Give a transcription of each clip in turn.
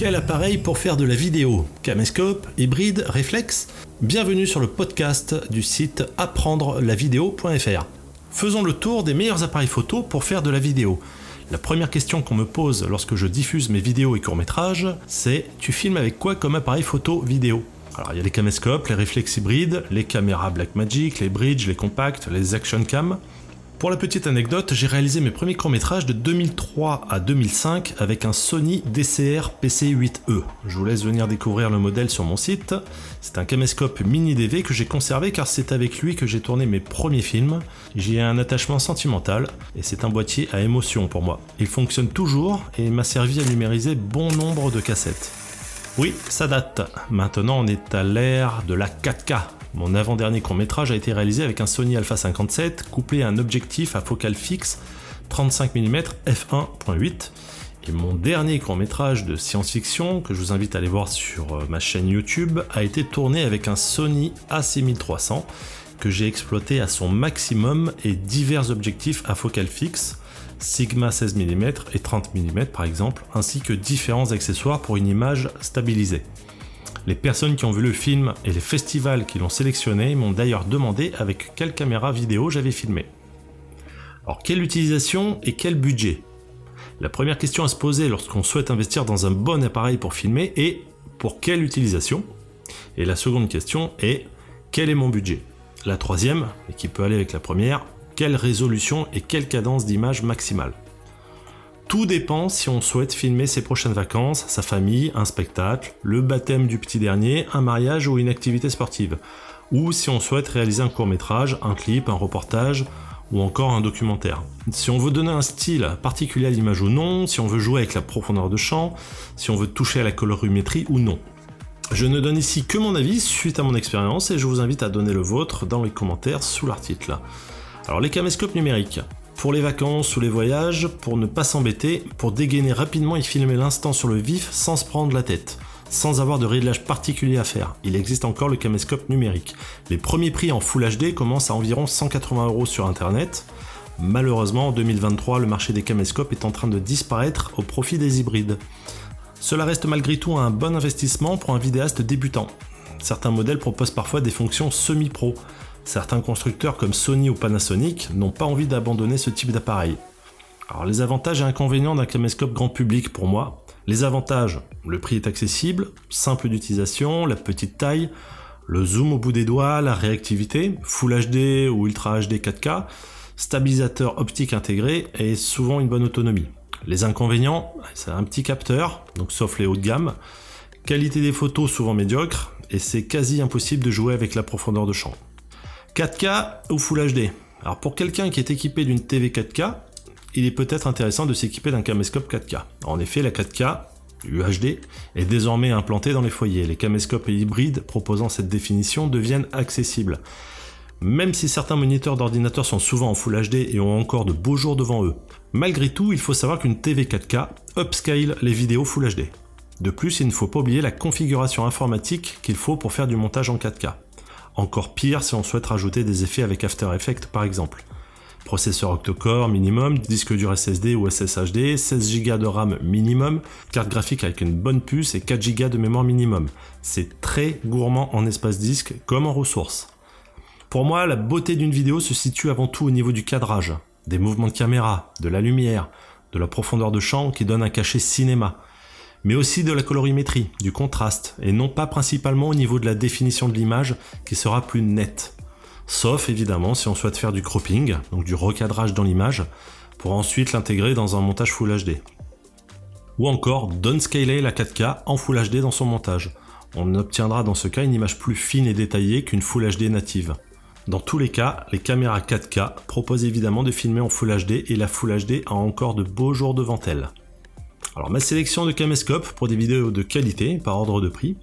Quel appareil pour faire de la vidéo Caméscope, hybride, réflexe Bienvenue sur le podcast du site apprendre-la-vidéo.fr. Faisons le tour des meilleurs appareils photo pour faire de la vidéo. La première question qu'on me pose lorsque je diffuse mes vidéos et courts-métrages, c'est tu filmes avec quoi comme appareil photo vidéo? Alors il y a les caméscopes, les réflexes hybrides, les caméras Blackmagic, les bridge, les compacts, les action cam. Pour la petite anecdote, j'ai réalisé mes premiers courts-métrages de 2003 à 2005 avec un Sony DCR PC8E. Je vous laisse venir découvrir le modèle sur mon site. C'est un caméscope mini DV que j'ai conservé car c'est avec lui que j'ai tourné mes premiers films. J'y ai un attachement sentimental et c'est un boîtier à émotion pour moi. Il fonctionne toujours et m'a servi à numériser bon nombre de cassettes. Oui, ça date. Maintenant on est à l'ère de la 4K mon avant-dernier court-métrage a été réalisé avec un Sony Alpha 57 couplé à un objectif à focale fixe 35 mm f1.8. Et mon dernier court-métrage de science-fiction, que je vous invite à aller voir sur euh, ma chaîne YouTube, a été tourné avec un Sony A6300 que j'ai exploité à son maximum et divers objectifs à focale fixe, Sigma 16 mm et 30 mm par exemple, ainsi que différents accessoires pour une image stabilisée. Les personnes qui ont vu le film et les festivals qui l'ont sélectionné m'ont d'ailleurs demandé avec quelle caméra vidéo j'avais filmé. Alors quelle utilisation et quel budget? La première question à se poser lorsqu'on souhaite investir dans un bon appareil pour filmer est pour quelle utilisation? Et la seconde question est quel est mon budget? La troisième, et qui peut aller avec la première, quelle résolution et quelle cadence d'image maximale? Tout dépend si on souhaite filmer ses prochaines vacances, sa famille, un spectacle, le baptême du petit dernier, un mariage ou une activité sportive. Ou si on souhaite réaliser un court métrage, un clip, un reportage ou encore un documentaire. Si on veut donner un style particulier à l'image ou non, si on veut jouer avec la profondeur de champ, si on veut toucher à la colorimétrie ou non. Je ne donne ici que mon avis suite à mon expérience et je vous invite à donner le vôtre dans les commentaires sous l'article. Alors les caméscopes numériques pour les vacances ou les voyages, pour ne pas s'embêter, pour dégainer rapidement et filmer l'instant sur le vif sans se prendre la tête, sans avoir de réglage particulier à faire. Il existe encore le caméscope numérique. Les premiers prix en Full HD commencent à environ 180 euros sur internet. Malheureusement, en 2023, le marché des caméscopes est en train de disparaître au profit des hybrides. Cela reste malgré tout un bon investissement pour un vidéaste débutant. Certains modèles proposent parfois des fonctions semi-pro, Certains constructeurs comme Sony ou Panasonic n'ont pas envie d'abandonner ce type d'appareil. Alors les avantages et inconvénients d'un caméscope grand public pour moi. Les avantages, le prix est accessible, simple d'utilisation, la petite taille, le zoom au bout des doigts, la réactivité, Full HD ou Ultra HD 4K, stabilisateur optique intégré et souvent une bonne autonomie. Les inconvénients, c'est un petit capteur, donc sauf les hauts de gamme, qualité des photos souvent médiocre, et c'est quasi impossible de jouer avec la profondeur de champ. 4K ou Full HD Alors pour quelqu'un qui est équipé d'une TV 4K, il est peut-être intéressant de s'équiper d'un caméscope 4K. En effet, la 4K, UHD, est désormais implantée dans les foyers. Les caméscopes hybrides proposant cette définition deviennent accessibles. Même si certains moniteurs d'ordinateur sont souvent en Full HD et ont encore de beaux jours devant eux. Malgré tout, il faut savoir qu'une TV 4K upscale les vidéos Full HD. De plus, il ne faut pas oublier la configuration informatique qu'il faut pour faire du montage en 4K. Encore pire si on souhaite rajouter des effets avec After Effects par exemple. Processeur octa-core minimum, disque dur SSD ou SSHD, 16 Go de RAM minimum, carte graphique avec une bonne puce et 4 Go de mémoire minimum. C'est très gourmand en espace disque comme en ressources. Pour moi, la beauté d'une vidéo se situe avant tout au niveau du cadrage, des mouvements de caméra, de la lumière, de la profondeur de champ qui donne un cachet cinéma mais aussi de la colorimétrie, du contraste, et non pas principalement au niveau de la définition de l'image qui sera plus nette. Sauf évidemment si on souhaite faire du cropping, donc du recadrage dans l'image, pour ensuite l'intégrer dans un montage Full HD. Ou encore downscaler la 4K en Full HD dans son montage. On obtiendra dans ce cas une image plus fine et détaillée qu'une Full HD native. Dans tous les cas, les caméras 4K proposent évidemment de filmer en Full HD et la Full HD a encore de beaux jours devant elle. Alors ma sélection de caméscopes pour des vidéos de qualité par ordre de prix.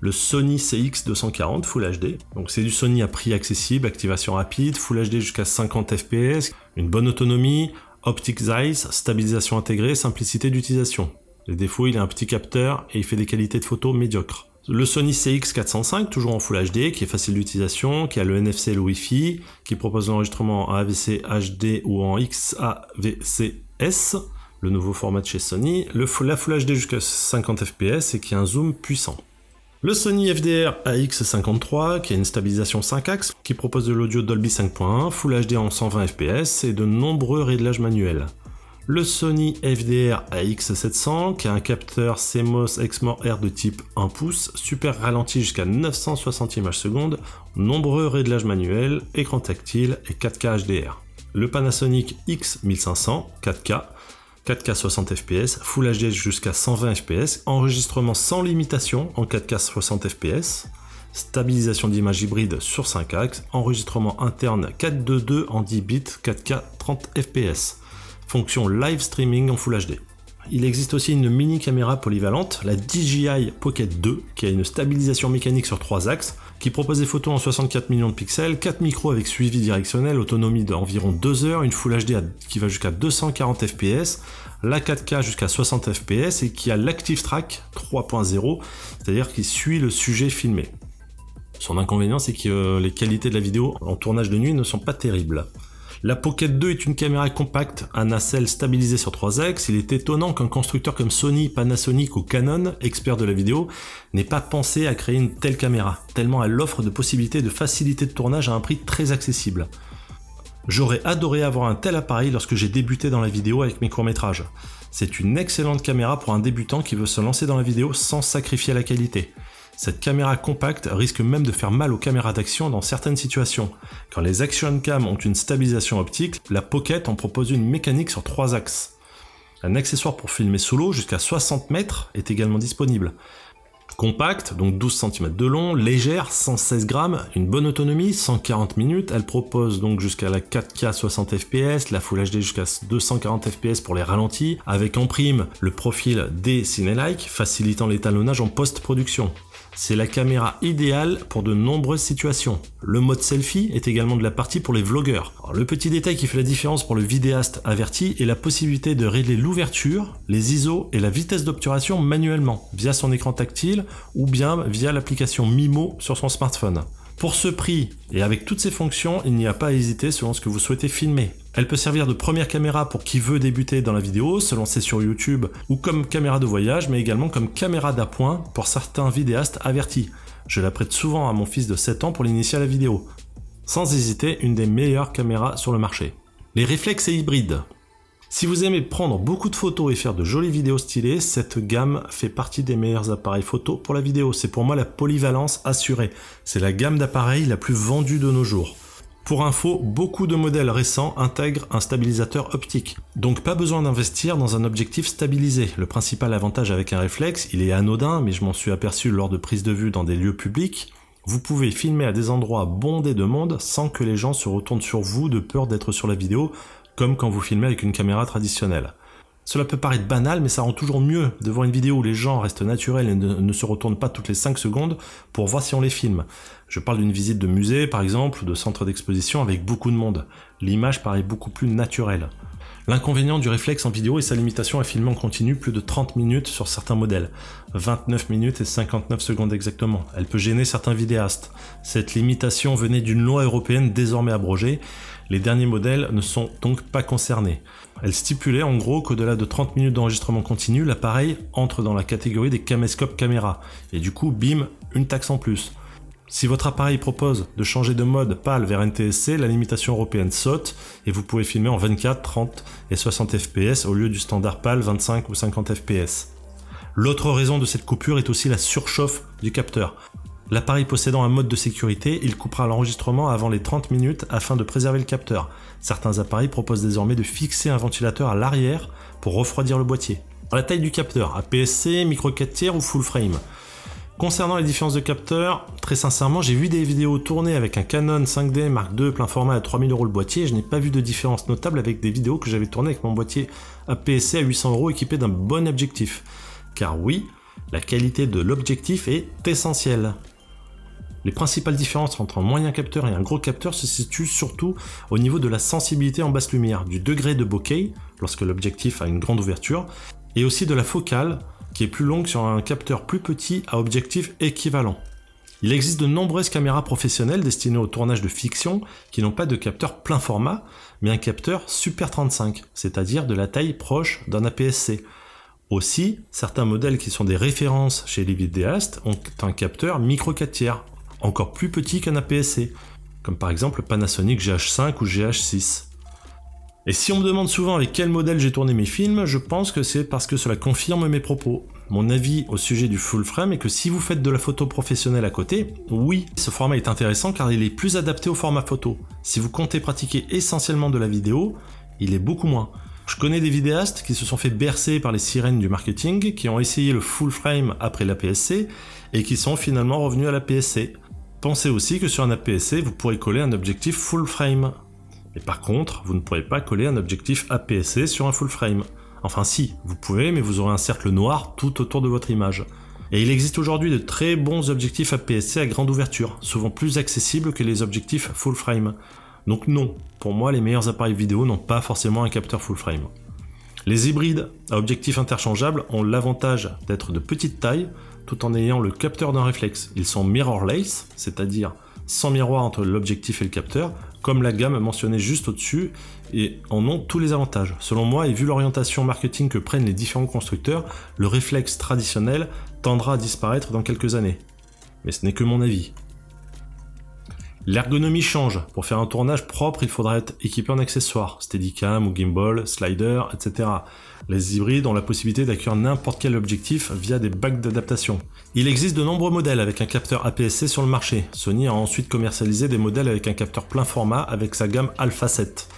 Le Sony CX240 Full HD. Donc c'est du Sony à prix accessible, activation rapide, Full HD jusqu'à 50 fps, une bonne autonomie, optic Zeiss, stabilisation intégrée, simplicité d'utilisation. Les défauts, il a un petit capteur et il fait des qualités de photo médiocres. Le Sony CX405, toujours en Full HD, qui est facile d'utilisation, qui a le NFC et le Wi-Fi, qui propose l'enregistrement en AVC HD ou en XAVCS, le nouveau format de chez Sony, le, la Full HD jusqu'à 50 fps et qui a un zoom puissant. Le Sony FDR AX53 qui a une stabilisation 5 axes, qui propose de l'audio Dolby 5.1, Full HD en 120 fps et de nombreux réglages manuels. Le Sony FDR AX700 qui a un capteur CMOS Exmor R de type 1 pouce, super ralenti jusqu'à 960 images secondes, nombreux réglages manuels, écran tactile et 4K HDR. Le Panasonic X1500 4K 4K 60 fps, Full HD jusqu'à 120 fps, enregistrement sans limitation en 4K 60 fps, stabilisation d'image hybride sur 5 axes, enregistrement interne 4.2.2 en 10 bits, 4K 30 fps, fonction live streaming en Full HD. Il existe aussi une mini caméra polyvalente, la DJI Pocket 2, qui a une stabilisation mécanique sur 3 axes, qui propose des photos en 64 millions de pixels, 4 micros avec suivi directionnel, autonomie d'environ 2 heures, une Full HD qui va jusqu'à 240 fps, la 4K jusqu'à 60 fps et qui a l'Active Track 3.0, c'est-à-dire qui suit le sujet filmé. Son inconvénient, c'est que les qualités de la vidéo en tournage de nuit ne sont pas terribles. La Pocket 2 est une caméra compacte, un nacelle stabilisé sur 3 axes. Il est étonnant qu'un constructeur comme Sony, Panasonic ou Canon, expert de la vidéo, n'ait pas pensé à créer une telle caméra, tellement elle offre de possibilités de facilité de tournage à un prix très accessible. J'aurais adoré avoir un tel appareil lorsque j'ai débuté dans la vidéo avec mes courts-métrages. C'est une excellente caméra pour un débutant qui veut se lancer dans la vidéo sans sacrifier la qualité. Cette caméra compacte risque même de faire mal aux caméras d'action dans certaines situations. Quand les action cam ont une stabilisation optique, la Pocket en propose une mécanique sur trois axes. Un accessoire pour filmer sous l'eau jusqu'à 60 mètres est également disponible. Compacte, donc 12 cm de long, légère, 116 grammes, une bonne autonomie, 140 minutes. Elle propose donc jusqu'à la 4K 60 fps, la Full HD jusqu'à 240 fps pour les ralentis, avec en prime le profil des Cinelike, facilitant l'étalonnage en post-production. C'est la caméra idéale pour de nombreuses situations. Le mode selfie est également de la partie pour les vlogueurs. le petit détail qui fait la différence pour le vidéaste averti est la possibilité de régler l'ouverture, les ISO et la vitesse d'obturation manuellement via son écran tactile ou bien via l'application Mimo sur son smartphone. Pour ce prix et avec toutes ces fonctions, il n'y a pas à hésiter selon ce que vous souhaitez filmer. Elle peut servir de première caméra pour qui veut débuter dans la vidéo, se lancer sur YouTube ou comme caméra de voyage, mais également comme caméra d'appoint pour certains vidéastes avertis. Je la prête souvent à mon fils de 7 ans pour l'initier à la vidéo. Sans hésiter, une des meilleures caméras sur le marché. Les réflexes et hybrides. Si vous aimez prendre beaucoup de photos et faire de jolies vidéos stylées, cette gamme fait partie des meilleurs appareils photo pour la vidéo. C'est pour moi la polyvalence assurée. C'est la gamme d'appareils la plus vendue de nos jours. Pour info, beaucoup de modèles récents intègrent un stabilisateur optique. Donc pas besoin d'investir dans un objectif stabilisé. Le principal avantage avec un réflexe, il est anodin, mais je m'en suis aperçu lors de prises de vue dans des lieux publics. Vous pouvez filmer à des endroits bondés de monde sans que les gens se retournent sur vous de peur d'être sur la vidéo comme quand vous filmez avec une caméra traditionnelle. Cela peut paraître banal, mais ça rend toujours mieux de voir une vidéo où les gens restent naturels et ne, se retournent pas toutes les 5 secondes pour voir si on les filme. Je parle d'une visite de musée, par exemple, ou de centre d'exposition avec beaucoup de monde. L'image paraît beaucoup plus naturelle. L'inconvénient du réflexe en vidéo est sa limitation à filmer en continu plus de 30 minutes sur certains modèles. 29 minutes et 59 secondes exactement. Elle peut gêner certains vidéastes. Cette limitation venait d'une loi européenne désormais abrogée les derniers modèles ne sont donc pas concernés. Elle stipulait en gros qu'au-delà de 30 minutes d'enregistrement continu, l'appareil entre dans la catégorie des caméscopes caméra, et du coup, bim, une taxe en plus. Si votre appareil propose de changer de mode PAL vers NTSC, la limitation européenne saute et vous pouvez filmer en 24, 30 et 60 fps au lieu du standard PAL 25 ou 50 fps. L'autre raison de cette coupure est aussi la surchauffe du capteur. L'appareil possédant un mode de sécurité, il coupera l'enregistrement avant les 30 minutes afin de préserver le capteur. Certains appareils proposent désormais de fixer un ventilateur à l'arrière pour refroidir le boîtier. La taille du capteur, APS-C, micro 4 tiers ou full frame. Concernant les différences de capteurs, très sincèrement, j'ai vu des vidéos tournées avec un Canon 5D Mark II plein format à 3000 euros le boîtier et je n'ai pas vu de différence notable avec des vidéos que j'avais tournées avec mon boîtier APS-C à 800 euros équipé d'un bon objectif. Car oui, la qualité de l'objectif est essentielle. Les principales différences entre un moyen capteur et un gros capteur se situent surtout au niveau de la sensibilité en basse lumière, du degré de bokeh, lorsque l'objectif a une grande ouverture, et aussi de la focale, qui est plus longue sur un capteur plus petit à objectif équivalent. Il existe de nombreuses caméras professionnelles destinées au tournage de fiction qui n'ont pas de capteur plein format, mais un capteur Super 35, c'est-à-dire de la taille proche d'un APS-C. Aussi, certains modèles qui sont des références chez les vidéastes ont un capteur micro 4 tiers, encore plus petit qu'un APS-C, comme par exemple le Panasonic GH5 ou GH6. Et si on me demande souvent avec quel modèle j'ai tourné mes films, je pense que c'est parce que cela confirme mes propos. Mon avis au sujet du full frame est que si vous faites de la photo professionnelle à côté, oui, ce format est intéressant car il est plus adapté au format photo. Si vous comptez pratiquer essentiellement de la vidéo, il est beaucoup moins. Je connais des vidéastes qui se sont fait bercer par les sirènes du marketing, qui ont essayé le full frame après l'APS-C et qui sont finalement revenus à l'APS-C. Pensez aussi que sur un APS-C, vous pourrez coller un objectif full frame. Et par contre, vous ne pourrez pas coller un objectif APS-C sur un full frame. Enfin si, vous pouvez, mais vous aurez un cercle noir tout autour de votre image. Et il existe aujourd'hui de très bons objectifs APS-C à grande ouverture, souvent plus accessibles que les objectifs full frame. Donc non, pour moi les meilleurs appareils vidéo n'ont pas forcément un capteur full frame. Les hybrides à objectifs interchangeables ont l'avantage d'être de petite taille tout en ayant le capteur d'un réflexe. Ils sont mirrorless, c'est-à-dire sans miroir entre l'objectif et le capteur, comme la gamme mentionnée juste au-dessus, et en ont tous les avantages. Selon moi, et vu l'orientation marketing que prennent les différents constructeurs, le réflexe traditionnel tendra à disparaître dans quelques années. Mais ce n'est que mon avis. L'ergonomie change. Pour faire un tournage propre, il faudra être équipé en accessoires, Steadicam ou gimbal, slider, etc. Les hybrides ont la possibilité d'accueillir n'importe quel objectif via des bacs d'adaptation. Il existe de nombreux modèles avec un capteur APS-C sur le marché. Sony a ensuite commercialisé des modèles avec un capteur plein format avec sa gamme Alpha 7.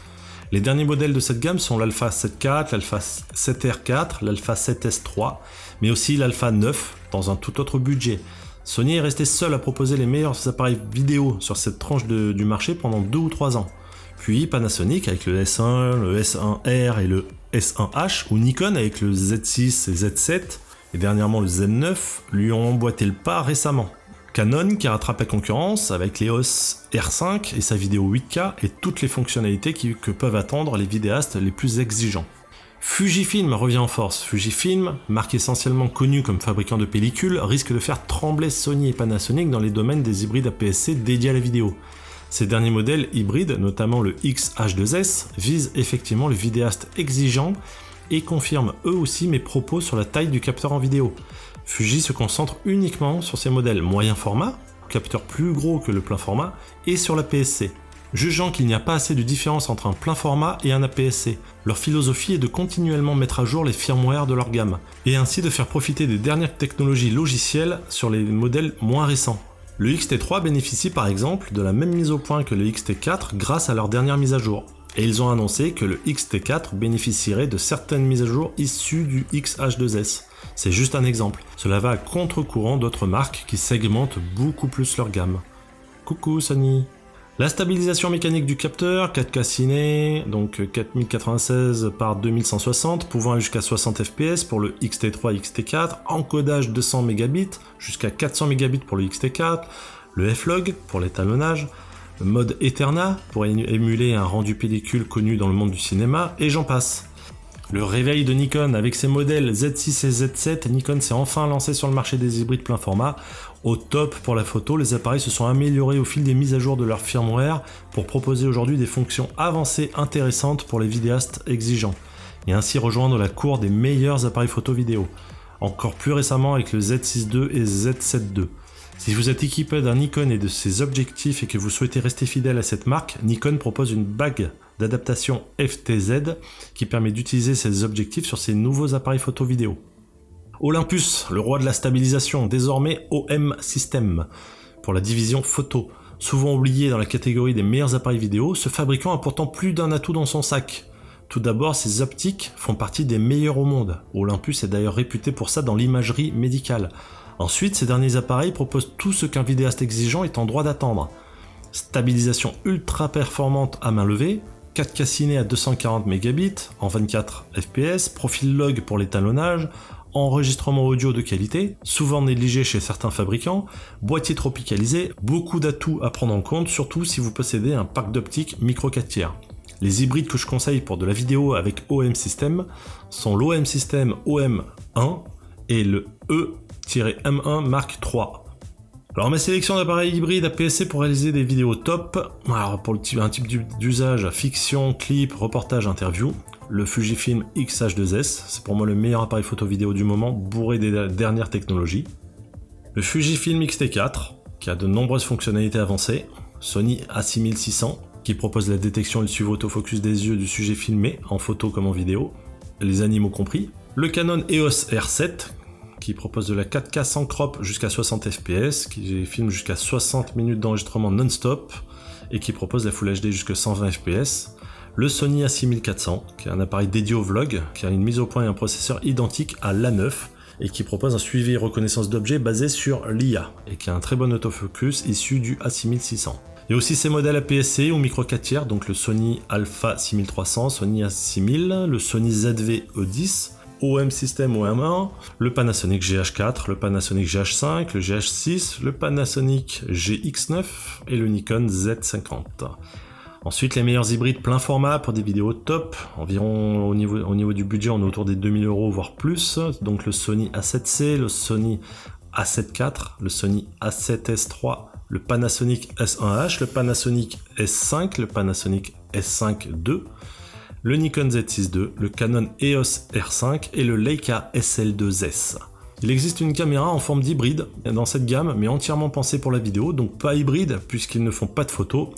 Les derniers modèles de cette gamme sont l'Alpha 7 IV, l'Alpha 7R4, l'Alpha 7S3, mais aussi l'Alpha 9 dans un tout autre budget. Sony est resté seul à proposer les meilleurs appareils vidéo sur cette tranche du marché pendant 2 ou 3 ans. Puis Panasonic avec le S1, le S1R et le S1H, ou Nikon avec le Z6 et Z7, et dernièrement le Z9, lui ont emboîté le pas récemment. Canon qui rattrape la concurrence avec l'EOS R5 et sa vidéo 8K et toutes les fonctionnalités que peuvent attendre les vidéastes les plus exigeants. Fujifilm revient en force. Fujifilm, marque essentiellement connue comme fabricant de pellicules, risque de faire trembler Sony et Panasonic dans les domaines des hybrides APS-C dédiés à la vidéo. Ces derniers modèles hybrides, notamment le X-H2S, visent effectivement le vidéaste exigeant et confirment eux aussi mes propos sur la taille du capteur en vidéo. Fuji se concentre uniquement sur ces modèles moyen format, capteur plus gros que le plein format, et sur la PSC jugeant qu'il n'y a pas assez de différence entre un plein format et un APS-C. Leur philosophie est de continuellement mettre à jour les firmware de leur gamme, et ainsi de faire profiter des dernières technologies logicielles sur les modèles moins récents. Le XT3 bénéficie par exemple de la même mise au point que le XT4 grâce à leur dernière mise à jour. Et ils ont annoncé que le XT4 bénéficierait de certaines mises à jour issues du XH2S. C'est juste un exemple. Cela va à contre-courant d'autres marques qui segmentent beaucoup plus leur gamme. Coucou Sony la stabilisation mécanique du capteur, 4K ciné, donc 4096 par 2160, pouvant jusqu'à 60 fps pour le XT3 XT4, encodage 200 Mbps jusqu'à 400 Mbps pour le XT4, le F-Log pour l'étalonnage, le mode Eterna pour émuler un rendu pellicule connu dans le monde du cinéma, et j'en passe. Le réveil de Nikon avec ses modèles Z6 et Z7, Nikon s'est enfin lancé sur le marché des hybrides plein format. Au top pour la photo, les appareils se sont améliorés au fil des mises à jour de leur firmware pour proposer aujourd'hui des fonctions avancées intéressantes pour les vidéastes exigeants et ainsi rejoindre la cour des meilleurs appareils photo vidéo. Encore plus récemment avec le Z6 II et Z7 II. Si vous êtes équipé d'un Nikon et de ses objectifs et que vous souhaitez rester fidèle à cette marque, Nikon propose une bague d'adaptation FTZ qui permet d'utiliser ces objectifs sur ces nouveaux appareils photo vidéo. Olympus, le roi de la stabilisation, désormais OM System, pour la division photo. Souvent oublié dans la catégorie des meilleurs appareils vidéo, ce fabricant a pourtant plus d'un atout dans son sac. Tout d'abord, ses optiques font partie des meilleures au monde. Olympus est d'ailleurs réputé pour ça dans l'imagerie médicale. Ensuite, ces derniers appareils proposent tout ce qu'un vidéaste exigeant est en droit d'attendre. Stabilisation ultra performante à main levée, 4K ciné à 240 Mbps en 24 fps, profil log pour l'étalonnage, enregistrement audio de qualité, souvent négligé chez certains fabricants, boîtier tropicalisé, beaucoup d'atouts à prendre en compte, surtout si vous possédez un parc d'optique micro 4 tiers. Les hybrides que je conseille pour de la vidéo avec OM System sont l'OM System OM1 et le E-M1 Mark III. Alors ma sélection d'appareils hybrides APS-C pour réaliser des vidéos top. Alors pour un type d'usage, fiction, clip, reportage, interview. Le Fujifilm X-H2S, c'est pour moi le meilleur appareil photo vidéo du moment, bourré des dernières technologies. Le Fujifilm X-T4, qui a de nombreuses fonctionnalités avancées. Sony A6600, qui propose la détection et le suivi autofocus des yeux du sujet filmé, en photo comme en vidéo, les animaux compris. Le Canon EOS R7, qui propose de la 4K sans crop jusqu'à 60 fps, qui filme jusqu'à 60 minutes d'enregistrement non-stop et qui propose la Full HD jusqu'à 120 fps. Le Sony A6400, qui est un appareil dédié au vlog, qui a une mise au point et un processeur identique à l'A9 et qui propose un suivi et reconnaissance d'objets basé sur l'IA et qui a un très bon autofocus issu du A6600. Il y a aussi ces modèles APS-C ou micro 4 tiers, donc le Sony Alpha 6300, Sony A6000, le Sony ZV-E10, OM System OM1, le Panasonic GH4, le Panasonic GH5, le GH6, le Panasonic GX9 et le Nikon Z50. Ensuite, les meilleurs hybrides plein format pour des vidéos top. Environ au niveau, au niveau du budget, on est autour des 2000 euros, voire plus. Donc le Sony A7C, le Sony A7 IV, le Sony A7S3, le Panasonic S1H, le Panasonic S5, le Panasonic S5 II, le Nikon Z6 II, le Canon EOS R5 et le Leica SL2S. Il existe une caméra en forme d'hybride dans cette gamme, mais entièrement pensée pour la vidéo, donc pas hybride puisqu'ils ne font pas de photos.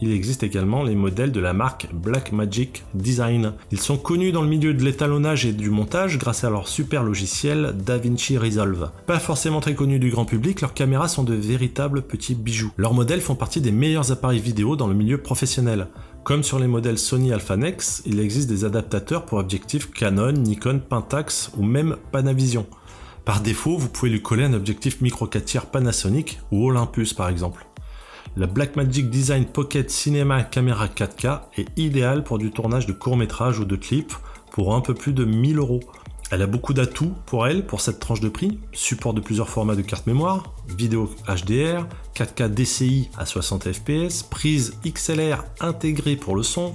Il existe également les modèles de la marque Blackmagic Design. Ils sont connus dans le milieu de l'étalonnage et du montage grâce à leur super logiciel DaVinci Resolve. Pas forcément très connus du grand public, leurs caméras sont de véritables petits bijoux. Leurs modèles font partie des meilleurs appareils vidéo dans le milieu professionnel. Comme sur les modèles Sony Alpha Nex, il existe des adaptateurs pour objectifs Canon, Nikon, Pentax ou même Panavision. Par défaut, vous pouvez lui coller un objectif micro 4 tiers Panasonic ou Olympus par exemple. La Blackmagic Design Pocket Cinema Camera 4K est idéale pour du tournage de courts métrages ou de clips pour un peu plus de 1000 euros. Elle a beaucoup d'atouts pour elle, pour cette tranche de prix. Support de plusieurs formats de carte mémoire, vidéo HDR, 4K DCI à 60 fps, prise XLR intégrée pour le son,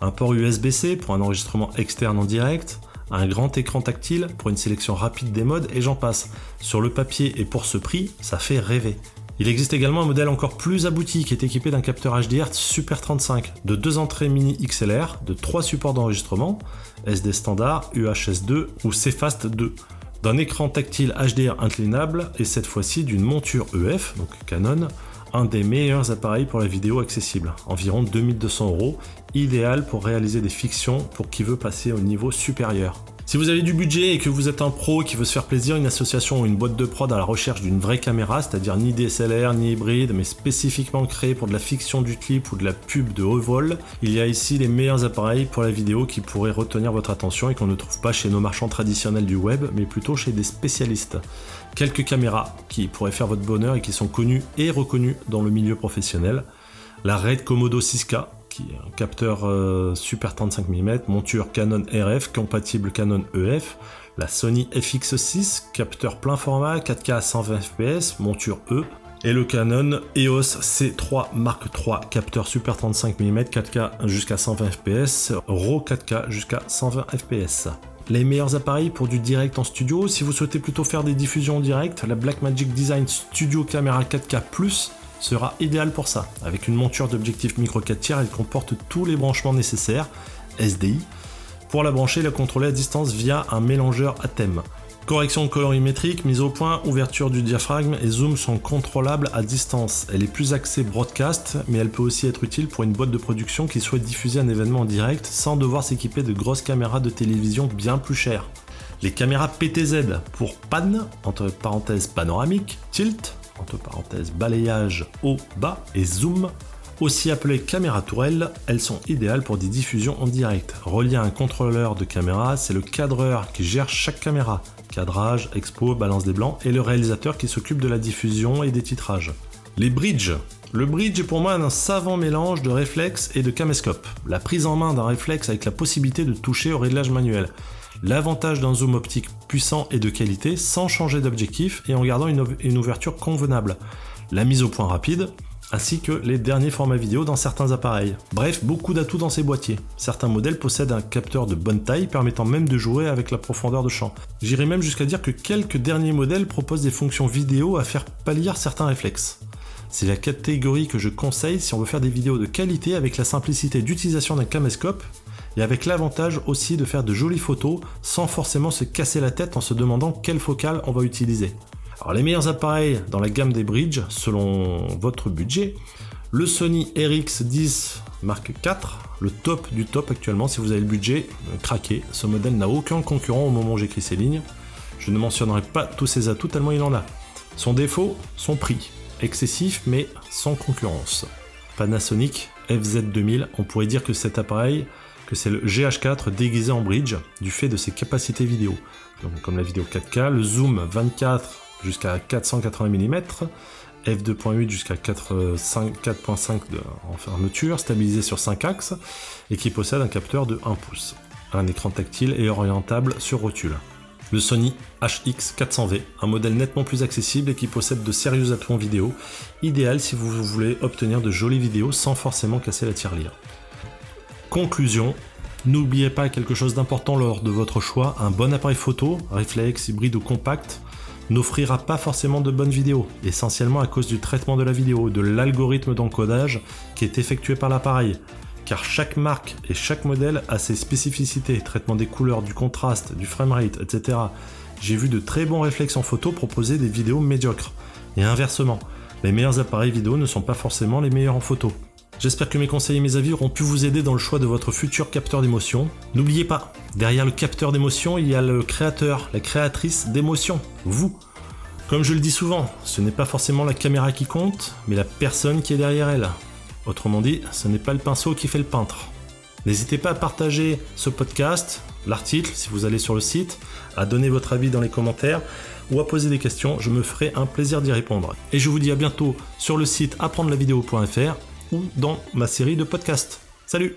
un port USB-C pour un enregistrement externe en direct, un grand écran tactile pour une sélection rapide des modes et j'en passe. Sur le papier et pour ce prix, ça fait rêver. Il existe également un modèle encore plus abouti qui est équipé d'un capteur HDR Super 35, de deux entrées mini XLR, de trois supports d'enregistrement, SD standard, UHS2 ou CFast 2, d'un écran tactile HDR inclinable et cette fois-ci d'une monture EF, donc Canon, un des meilleurs appareils pour la vidéo accessible, environ 2200 euros, idéal pour réaliser des fictions pour qui veut passer au niveau supérieur. Si vous avez du budget et que vous êtes un pro qui veut se faire plaisir, une association ou une boîte de prod à la recherche d'une vraie caméra, c'est-à-dire ni DSLR ni hybride, mais spécifiquement créée pour de la fiction du clip ou de la pub de haut vol, il y a ici les meilleurs appareils pour la vidéo qui pourraient retenir votre attention et qu'on ne trouve pas chez nos marchands traditionnels du web, mais plutôt chez des spécialistes. Quelques caméras qui pourraient faire votre bonheur et qui sont connues et reconnues dans le milieu professionnel. La Red Komodo 6K, capteur euh, Super 35 mm, monture Canon RF compatible Canon EF, la Sony FX6, capteur plein format 4K à 120 fps, monture E, et le Canon EOS C3 Mark III, capteur Super 35 mm 4K jusqu'à 120 fps, RAW 4K jusqu'à 120 fps. Les meilleurs appareils pour du direct en studio, si vous souhaitez plutôt faire des diffusions en direct, la Blackmagic Design Studio Camera 4K Plus sera idéal pour ça. Avec une monture d'objectif micro 4 tiers, elle comporte tous les branchements nécessaires, SDI, pour la brancher et la contrôler à distance via un mélangeur à thème. Correction colorimétrique, mise au point, ouverture du diaphragme et zoom sont contrôlables à distance. Elle est plus axée broadcast, mais elle peut aussi être utile pour une boîte de production qui souhaite diffuser un événement en direct sans devoir s'équiper de grosses caméras de télévision bien plus chères. Les caméras PTZ pour pan, entre parenthèses panoramique, tilt, entre parenthèses balayage haut, bas et zoom, aussi appelées caméra tourelle, elles sont idéales pour des diffusions en direct. Reliées à un contrôleur de caméra, c'est le cadreur qui gère chaque caméra, cadrage, expo, balance des blancs, et le réalisateur qui s'occupe de la diffusion et des titrages. Les bridges. Le bridge est pour moi un savant mélange de réflexe et de caméscope. La prise en main d'un réflexe avec la possibilité de toucher au réglage manuel. L'avantage d'un zoom optique puissant et de qualité sans changer d'objectif et en gardant une, ouverture convenable. La mise au point rapide, ainsi que les derniers formats vidéo dans certains appareils. Bref, beaucoup d'atouts dans ces boîtiers. Certains modèles possèdent un capteur de bonne taille permettant même de jouer avec la profondeur de champ. J'irai même jusqu'à dire que quelques derniers modèles proposent des fonctions vidéo à faire pâlir certains réflexes. C'est la catégorie que je conseille si on veut faire des vidéos de qualité avec la simplicité d'utilisation d'un caméscope et avec l'avantage aussi de faire de jolies photos sans forcément se casser la tête en se demandant quelle focale on va utiliser. Alors les meilleurs appareils dans la gamme des bridges selon votre budget, le Sony RX10 Mark IV, le top du top actuellement si vous avez le budget, euh, craquez, ce modèle n'a aucun concurrent au moment où j'écris ces lignes. Je ne mentionnerai pas tous ses atouts tellement il en a. Son défaut, son prix, excessif mais sans concurrence. Panasonic FZ2000, on pourrait dire que cet appareil, que c'est le GH4 déguisé en bridge du fait de ses capacités vidéo. Comme la vidéo 4K, le zoom 24 jusqu'à 480 mm, f2.8 jusqu'à 4.5 en fermeture, stabilisé sur 5 axes, et qui possède un capteur de 1 pouce, un écran tactile et orientable sur rotule. Le Sony HX400V, un modèle nettement plus accessible et qui possède de sérieux atouts en vidéo, idéal si vous voulez obtenir de jolies vidéos sans forcément casser la tirelire. Conclusion, n'oubliez pas quelque chose d'important lors de votre choix, un bon appareil photo, réflexe, hybride ou compact, n'offrira pas forcément de bonnes vidéos, essentiellement à cause du traitement de la vidéo, de l'algorithme d'encodage qui est effectué par l'appareil. Car chaque marque et chaque modèle a ses spécificités, traitement des couleurs, du contraste, du framerate, etc. J'ai vu de très bons réflexes en photo proposer des vidéos médiocres. Et inversement, les meilleurs appareils vidéo ne sont pas forcément les meilleurs en photo. J'espère que mes conseils et mes avis auront pu vous aider dans le choix de votre futur capteur d'émotion. N'oubliez pas, derrière le capteur d'émotion, il y a le créateur, la créatrice d'émotion, vous. Comme je le dis souvent, ce n'est pas forcément la caméra qui compte, mais la personne qui est derrière elle. Autrement dit, ce n'est pas le pinceau qui fait le peintre. N'hésitez pas à partager ce podcast, l'article si vous allez sur le site, à donner votre avis dans les commentaires ou à poser des questions, je me ferai un plaisir d'y répondre. Et je vous dis à bientôt sur le site apprendre-la-vidéo.fr ou dans ma série de podcasts. Salut